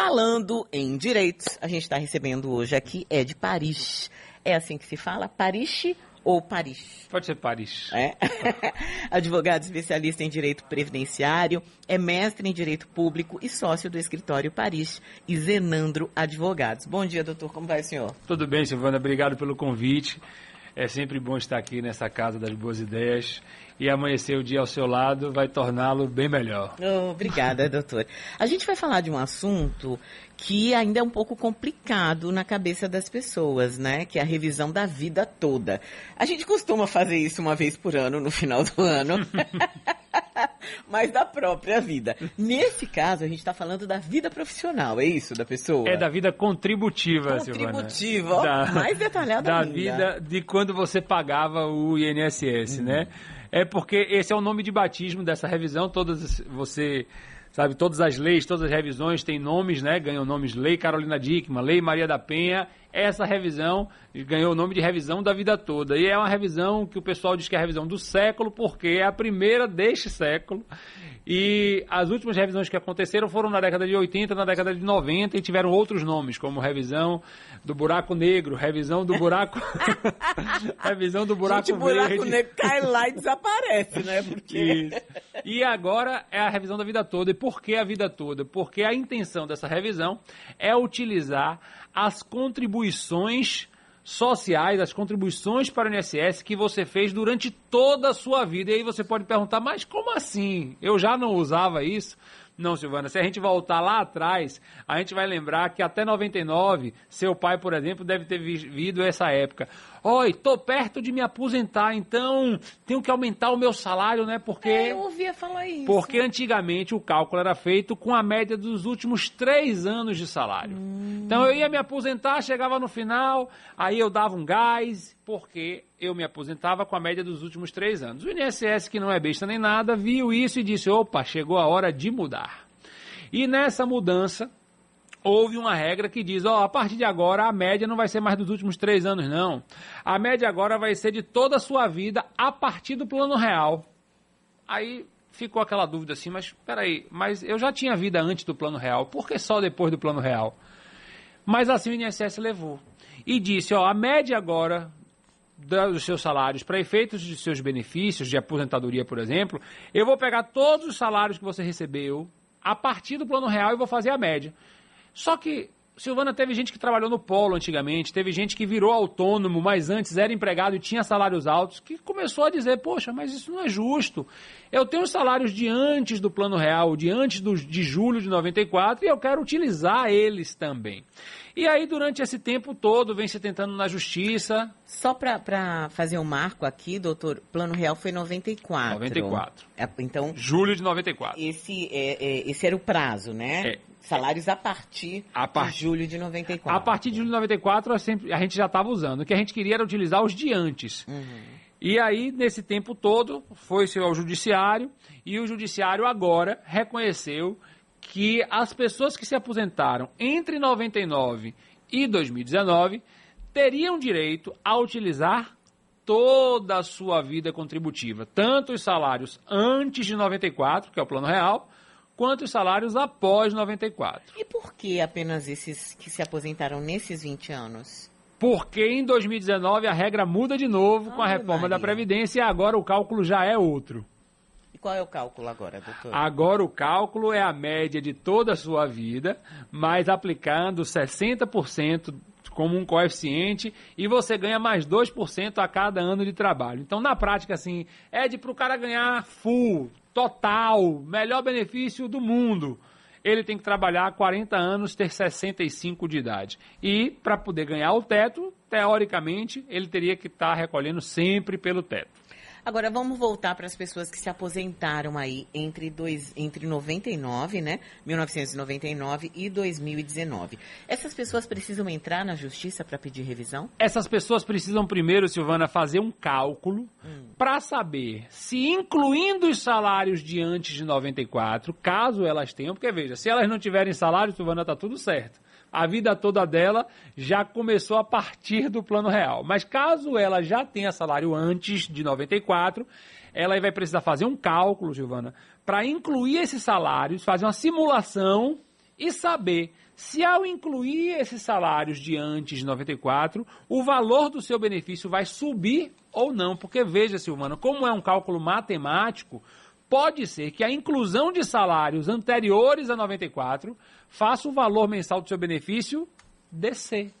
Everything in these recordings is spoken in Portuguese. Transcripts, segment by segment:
Falando em direitos, a gente está recebendo hoje aqui é de Paris. É assim que se fala? Paris ou Paris? Pode ser Paris. É. Advogado especialista em direito previdenciário, é mestre em direito público e sócio do escritório Paris e Zenandro Advogados. Bom dia, doutor. Como vai, senhor? Tudo bem, Silvana. Obrigado pelo convite. É sempre bom estar aqui nessa casa das boas ideias e amanhecer o dia ao seu lado vai torná-lo bem melhor. Oh, obrigada, doutor. A gente vai falar de um assunto que ainda é um pouco complicado na cabeça das pessoas, né? Que é a revisão da vida toda. A gente costuma fazer isso uma vez por ano, no final do ano. mas da própria vida. Nesse caso, a gente está falando da vida profissional, é isso, da pessoa? É da vida contributiva, Contributiva, ó, mais detalhada Da ainda. vida de quando você pagava o INSS, né? É porque esse é o nome de batismo dessa revisão, todas você sabe, todas as leis, todas as revisões têm nomes, né? Ganham nomes Lei Carolina Dickmann, Lei Maria da Penha. Essa revisão ganhou o nome de revisão da vida toda. E é uma revisão que o pessoal diz que é a revisão do século, porque é a primeira deste século. E as últimas revisões que aconteceram foram na década de 80, na década de 90 e tiveram outros nomes, como revisão do buraco negro, revisão do buraco. revisão do buraco Gente, o buraco negro cai lá e desaparece, né? Porque... Isso. E agora é a revisão da vida toda. E por que a vida toda? Porque a intenção dessa revisão é utilizar as contribuições sociais, as contribuições para o INSS que você fez durante toda a sua vida. E aí você pode perguntar, mas como assim? Eu já não usava isso? Não, Silvana, se a gente voltar lá atrás, a gente vai lembrar que até 99, seu pai, por exemplo, deve ter vivido essa época. Oi, tô perto de me aposentar, então tenho que aumentar o meu salário, né? Porque É, eu ouvia falar isso. porque antigamente o cálculo era feito com a média dos últimos três anos de salário. Então eu ia me aposentar, chegava no final, aí eu dava um gás, porque eu me aposentava com a média dos últimos três anos. O INSS, que não é besta nem nada, viu isso e disse: opa, chegou a hora de mudar. E nessa mudança, houve uma regra que diz, ó, a partir de agora a média não vai ser mais dos últimos três anos, não. A média agora vai ser de toda a sua vida a partir do plano real. Aí ficou aquela dúvida assim, mas peraí, mas eu já tinha vida antes do plano real, por que só depois do plano real? Mas assim o INSS levou. E disse, ó, a média agora dos seus salários para efeitos de seus benefícios de aposentadoria, por exemplo, eu vou pegar todos os salários que você recebeu a partir do plano real e vou fazer a média. Só que, Silvana, teve gente que trabalhou no polo antigamente, teve gente que virou autônomo, mas antes era empregado e tinha salários altos, que começou a dizer, poxa, mas isso não é justo. Eu tenho os salários de antes do plano real, de antes do, de julho de 94, e eu quero utilizar eles também. E aí, durante esse tempo todo, vem se tentando na justiça. Só para fazer um marco aqui, doutor, plano real foi 94. 94. É, então, Julho de 94. esse, é, é, esse era o prazo, né? É. Salários a partir A par- de julho de 94. A partir de julho de 94, a sempre- a gente já estava usando. O que a gente queria era utilizar os de antes. E aí, nesse tempo todo, foi-se ao judiciário e o judiciário agora reconheceu que as pessoas que se aposentaram entre 99 e 2019 teriam direito a utilizar toda a sua vida contributiva, tanto os salários antes de 94, que é o plano real, quanto os salários após 94. E por que apenas esses que se aposentaram nesses 20 anos? Porque em 2019 a regra muda de novo com a reforma Maria. da Previdência e agora o cálculo já é outro. E qual é o cálculo agora, doutor? Agora o cálculo é a média de toda a sua vida, mas aplicando 60% como um coeficiente e você ganha mais 2% a cada ano de trabalho. Então, na prática, assim, é de para o cara ganhar full, total, melhor benefício do mundo. Ele tem que trabalhar 40 anos, ter 65 de idade. E, para poder ganhar o teto, teoricamente, ele teria que estar recolhendo sempre pelo teto. Agora vamos voltar para as pessoas que se aposentaram aí entre, dois, entre 99, né? 1999 e 2019. Essas pessoas precisam entrar na justiça para pedir revisão? Essas pessoas precisam primeiro, Silvana, fazer um cálculo para saber se, incluindo os salários de antes de 94, caso elas tenham, porque veja, se elas não tiverem salário, Silvana, tá tudo certo. A vida toda dela já começou a partir do plano real. Mas caso ela já tenha salário antes de 94, ela vai precisar fazer um cálculo, Silvana, para incluir esses salários, fazer uma simulação e saber se ao incluir esses salários de antes de 94, o valor do seu benefício vai subir ou não. Porque veja, Silvana, como é um cálculo matemático, pode ser que a inclusão de salários anteriores a 94 faça o valor mensal do seu benefício descer.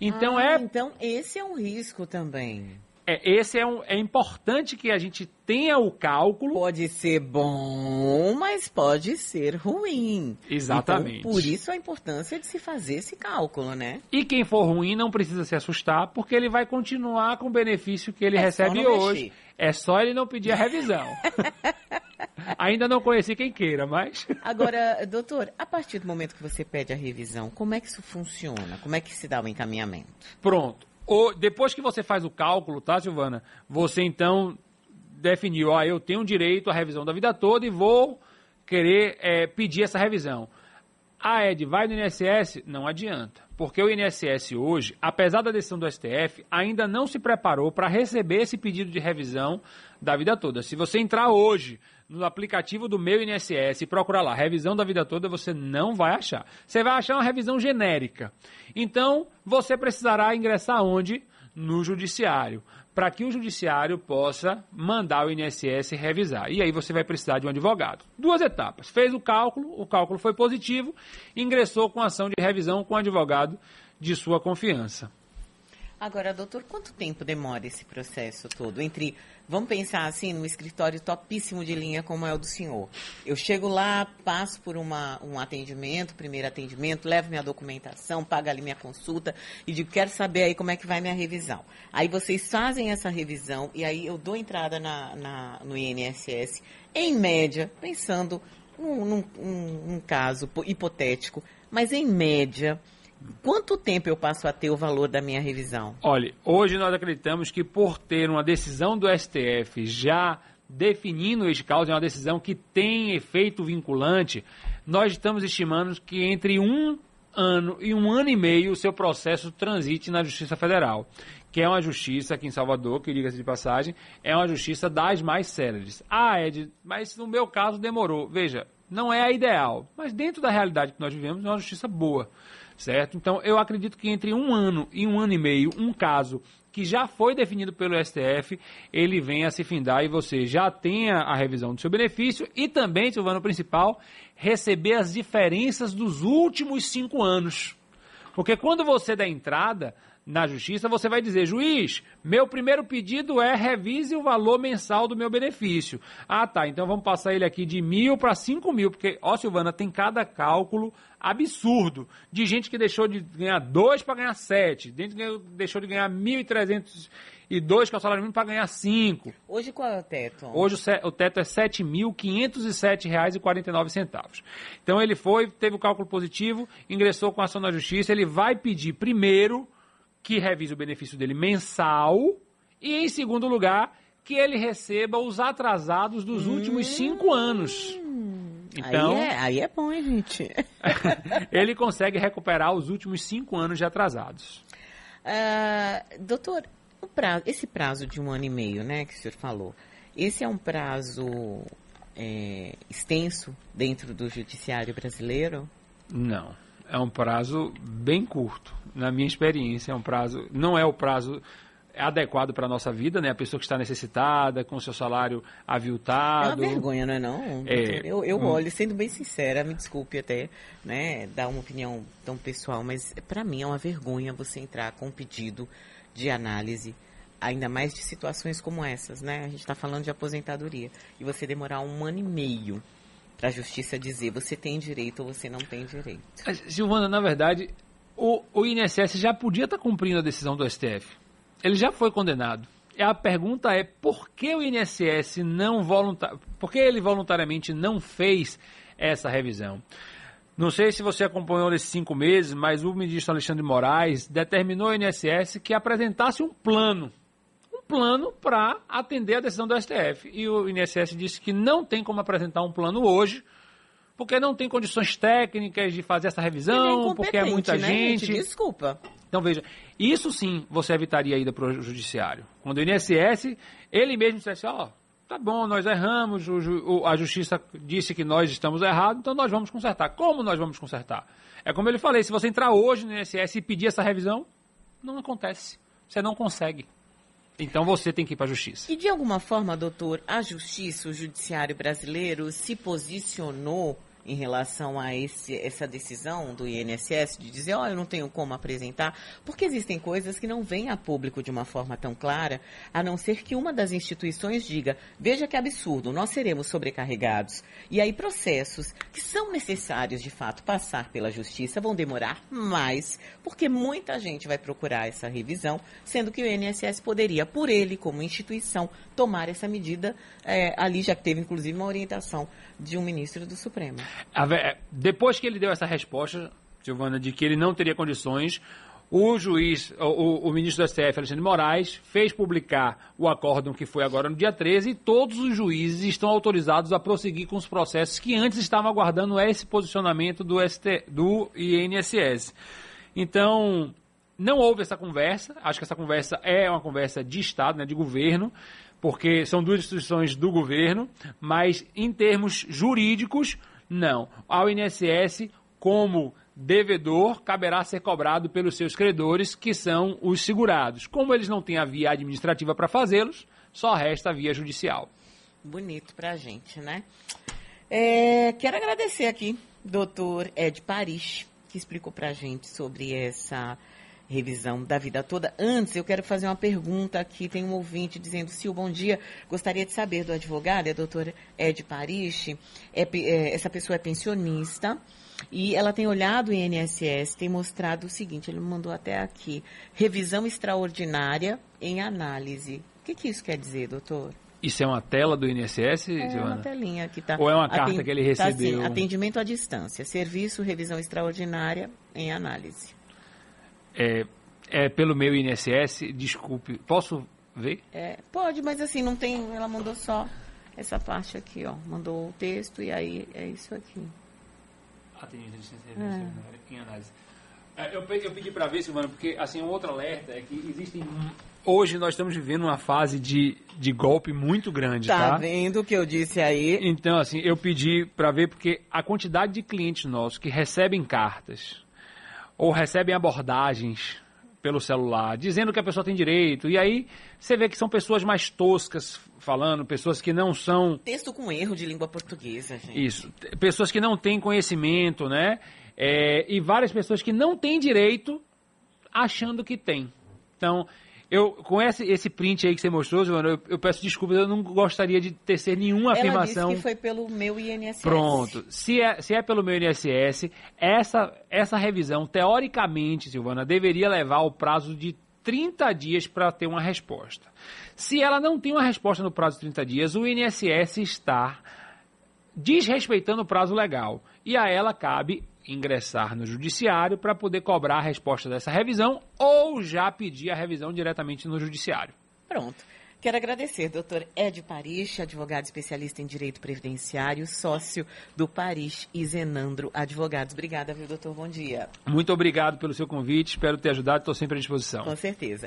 Então ah, é. Então esse é um risco também. É, esse é, um, é importante que a gente tenha o cálculo. Pode ser bom, mas pode ser ruim. Exatamente. Então, por isso a importância de se fazer esse cálculo, né? E quem for ruim não precisa se assustar, porque ele vai continuar com o benefício que ele é recebe hoje. Mexer. É só ele não pedir a revisão. Ainda não conheci quem queira, mas. Agora, doutor, a partir do momento que você pede a revisão, como é que isso funciona? Como é que se dá o encaminhamento? Pronto. Depois que você faz o cálculo, tá, Silvana? Você então definiu, ó, eu tenho direito à revisão da vida toda e vou querer é, pedir essa revisão. Ah, Ed, vai no INSS? Não adianta. Porque o INSS hoje, apesar da decisão do STF, ainda não se preparou para receber esse pedido de revisão da vida toda. Se você entrar hoje no aplicativo do meu INSS e procurar lá, revisão da vida toda, você não vai achar. Você vai achar uma revisão genérica. Então, você precisará ingressar onde? No judiciário, para que o judiciário possa mandar o INSS revisar. E aí você vai precisar de um advogado. Duas etapas. Fez o cálculo, o cálculo foi positivo, ingressou com ação de revisão com o advogado de sua confiança. Agora, doutor, quanto tempo demora esse processo todo? Entre, vamos pensar assim, num escritório topíssimo de linha como é o do senhor. Eu chego lá, passo por uma, um atendimento, primeiro atendimento, levo minha documentação, pago ali minha consulta e digo, quero saber aí como é que vai minha revisão. Aí vocês fazem essa revisão e aí eu dou entrada na, na no INSS, em média, pensando num, num, num, num caso hipotético, mas em média Quanto tempo eu passo a ter o valor da minha revisão? Olha, hoje nós acreditamos que por ter uma decisão do STF já definindo este caso, é uma decisão que tem efeito vinculante, nós estamos estimando que entre um ano e um ano e meio o seu processo transite na Justiça Federal, que é uma justiça aqui em Salvador, que diga-se de passagem, é uma justiça das mais céleres. Ah, Ed, mas no meu caso demorou. Veja, não é a ideal, mas dentro da realidade que nós vivemos é uma justiça boa certo? Então, eu acredito que entre um ano e um ano e meio, um caso que já foi definido pelo STF, ele venha a se findar e você já tenha a revisão do seu benefício e também, Silvano, principal, receber as diferenças dos últimos cinco anos. Porque quando você dá entrada, na justiça, você vai dizer, juiz, meu primeiro pedido é revise o valor mensal do meu benefício. Ah, tá, então vamos passar ele aqui de mil para cinco mil, porque, ó, Silvana, tem cada cálculo absurdo de gente que deixou de ganhar dois para ganhar sete, gente que deixou de ganhar mil e trezentos e dois, que é o salário mínimo, para ganhar cinco. Hoje qual é o teto? Hoje o, teto é R$ 7.507,49. Então ele foi, teve o cálculo positivo, ingressou com ação na justiça, ele vai pedir primeiro que revise o benefício dele mensal e, em segundo lugar, que ele receba os atrasados dos hum, últimos cinco anos. Então, aí é, aí é bom, hein, gente? ele consegue recuperar os últimos cinco anos de atrasados. Uh, doutor, prazo, esse prazo de um ano e meio, né, que o senhor falou, esse é um prazo é, extenso dentro do judiciário brasileiro? Não é um prazo bem curto. Na minha experiência, é um prazo. Não é o prazo adequado para a nossa vida, né? A pessoa que está necessitada, com o seu salário aviltado. É uma vergonha, não é não? É, eu, eu um... olho, sendo bem sincera, me desculpe até, né, dar uma opinião tão pessoal, mas para mim é uma vergonha você entrar com um pedido de análise, ainda mais de situações como essas, né? A gente está falando de aposentadoria, e você demorar um ano e meio para a justiça dizer você tem direito ou você não tem direito. Silvana, na verdade, o, o INSS já podia estar tá cumprindo a decisão do STF. Ele já foi condenado. E a pergunta é por que o INSS não voluntar, por que ele voluntariamente não fez essa revisão? Não sei se você acompanhou nesses cinco meses, mas o ministro Alexandre Moraes determinou ao INSS que apresentasse um plano plano para atender a decisão do STF. E o INSS disse que não tem como apresentar um plano hoje, porque não tem condições técnicas de fazer essa revisão, porque é muita né, gente. gente. Desculpa. Então veja, isso sim você evitaria a ida para o judiciário. Quando o INSS, ele mesmo dissesse, ó, tá bom, nós erramos, o, a justiça disse que nós estamos errados, então nós vamos consertar. Como nós vamos consertar? É como eu falei, se você entrar hoje no INSS e pedir essa revisão, não acontece. Você não consegue. Então você tem que ir para a justiça. E de alguma forma, doutor, a justiça, o judiciário brasileiro se posicionou em relação a esse, essa decisão do INSS de dizer, ó, oh, eu não tenho como apresentar, porque existem coisas que não vêm a público de uma forma tão clara, a não ser que uma das instituições diga, veja que absurdo, nós seremos sobrecarregados. E aí processos que são necessários de fato passar pela justiça vão demorar mais, porque muita gente vai procurar essa revisão, sendo que o INSS poderia, por ele como instituição, tomar essa medida é, ali, já que teve inclusive uma orientação de um ministro do Supremo. Depois que ele deu essa resposta, Silvana, de que ele não teria condições, o juiz, o, o, ministro do STF, Alexandre Moraes, fez publicar o acórdão que foi agora no dia 13 e todos os juízes estão autorizados a prosseguir com os processos que antes estavam aguardando esse posicionamento do, ST, do INSS. Então, não houve essa conversa, acho que essa conversa é uma conversa de Estado, né, de governo, porque são duas instituições do governo, mas em termos jurídicos, não. Ao INSS, como devedor, caberá ser cobrado pelos seus credores, que são os segurados. Como eles não têm a via administrativa para fazê-los, só resta a via judicial. Bonito para a gente, né? É, quero agradecer aqui, doutor Ed Paris, que explicou para a gente sobre essa revisão da vida toda. Antes, eu quero fazer uma pergunta aqui. Tem um ouvinte dizendo, Sil, bom dia. Gostaria de saber do advogado, é a doutora Ed Paris. É, é, essa pessoa é pensionista e ela tem olhado o INSS, tem mostrado o seguinte, ele me mandou até aqui, revisão extraordinária em análise. O que, que isso quer dizer, doutor? Isso é uma tela do INSS, é Joana? uma telinha que está. Ou é uma carta que ele recebeu? Tá, assim, atendimento à distância, serviço, revisão extraordinária em análise é, é pelo meu INSS, desculpe, posso ver? É, pode, mas assim, não tem, ela mandou só essa parte aqui, ó, mandou o texto e aí é isso aqui. Atendimento de em análise. É, eu, eu pedi para ver, Silvana, porque assim, um outro alerta é que existem. Hoje nós estamos vivendo uma fase de, de golpe muito grande, tá? Tá vendo o que eu disse aí? Então, assim, eu pedi para ver porque a quantidade de clientes nossos que recebem cartas ou recebem abordagens pelo celular, dizendo que a pessoa tem direito. E aí você vê que são pessoas mais toscas falando, pessoas que não são. Texto com erro de língua portuguesa, gente. Isso. Pessoas que não têm conhecimento, né? É, e várias pessoas que não têm direito achando que tem. Então, eu, com esse, esse print aí que você mostrou, Giovana, eu, eu, peço desculpas, eu não gostaria de tecer nenhuma Ela afirmação. Disse que foi pelo meu INSS. Pronto. Se é, se é pelo meu INSS, essa, essa revisão, teoricamente, Silvana, deveria levar o prazo de 30 dias para ter uma resposta. Se ela não tem uma resposta no prazo de 30 dias, o INSS está desrespeitando o prazo legal. E a ela cabe ingressar no judiciário para poder cobrar a resposta dessa revisão ou já pedir a revisão diretamente no judiciário. Pronto. Quero agradecer, doutor Ed Paris, advogado especialista em direito previdenciário, sócio do Paris e Zenandro Advogados. Obrigada, viu, doutor? Bom dia. Muito obrigado pelo seu convite, espero ter ajudado, estou sempre à disposição. Com certeza.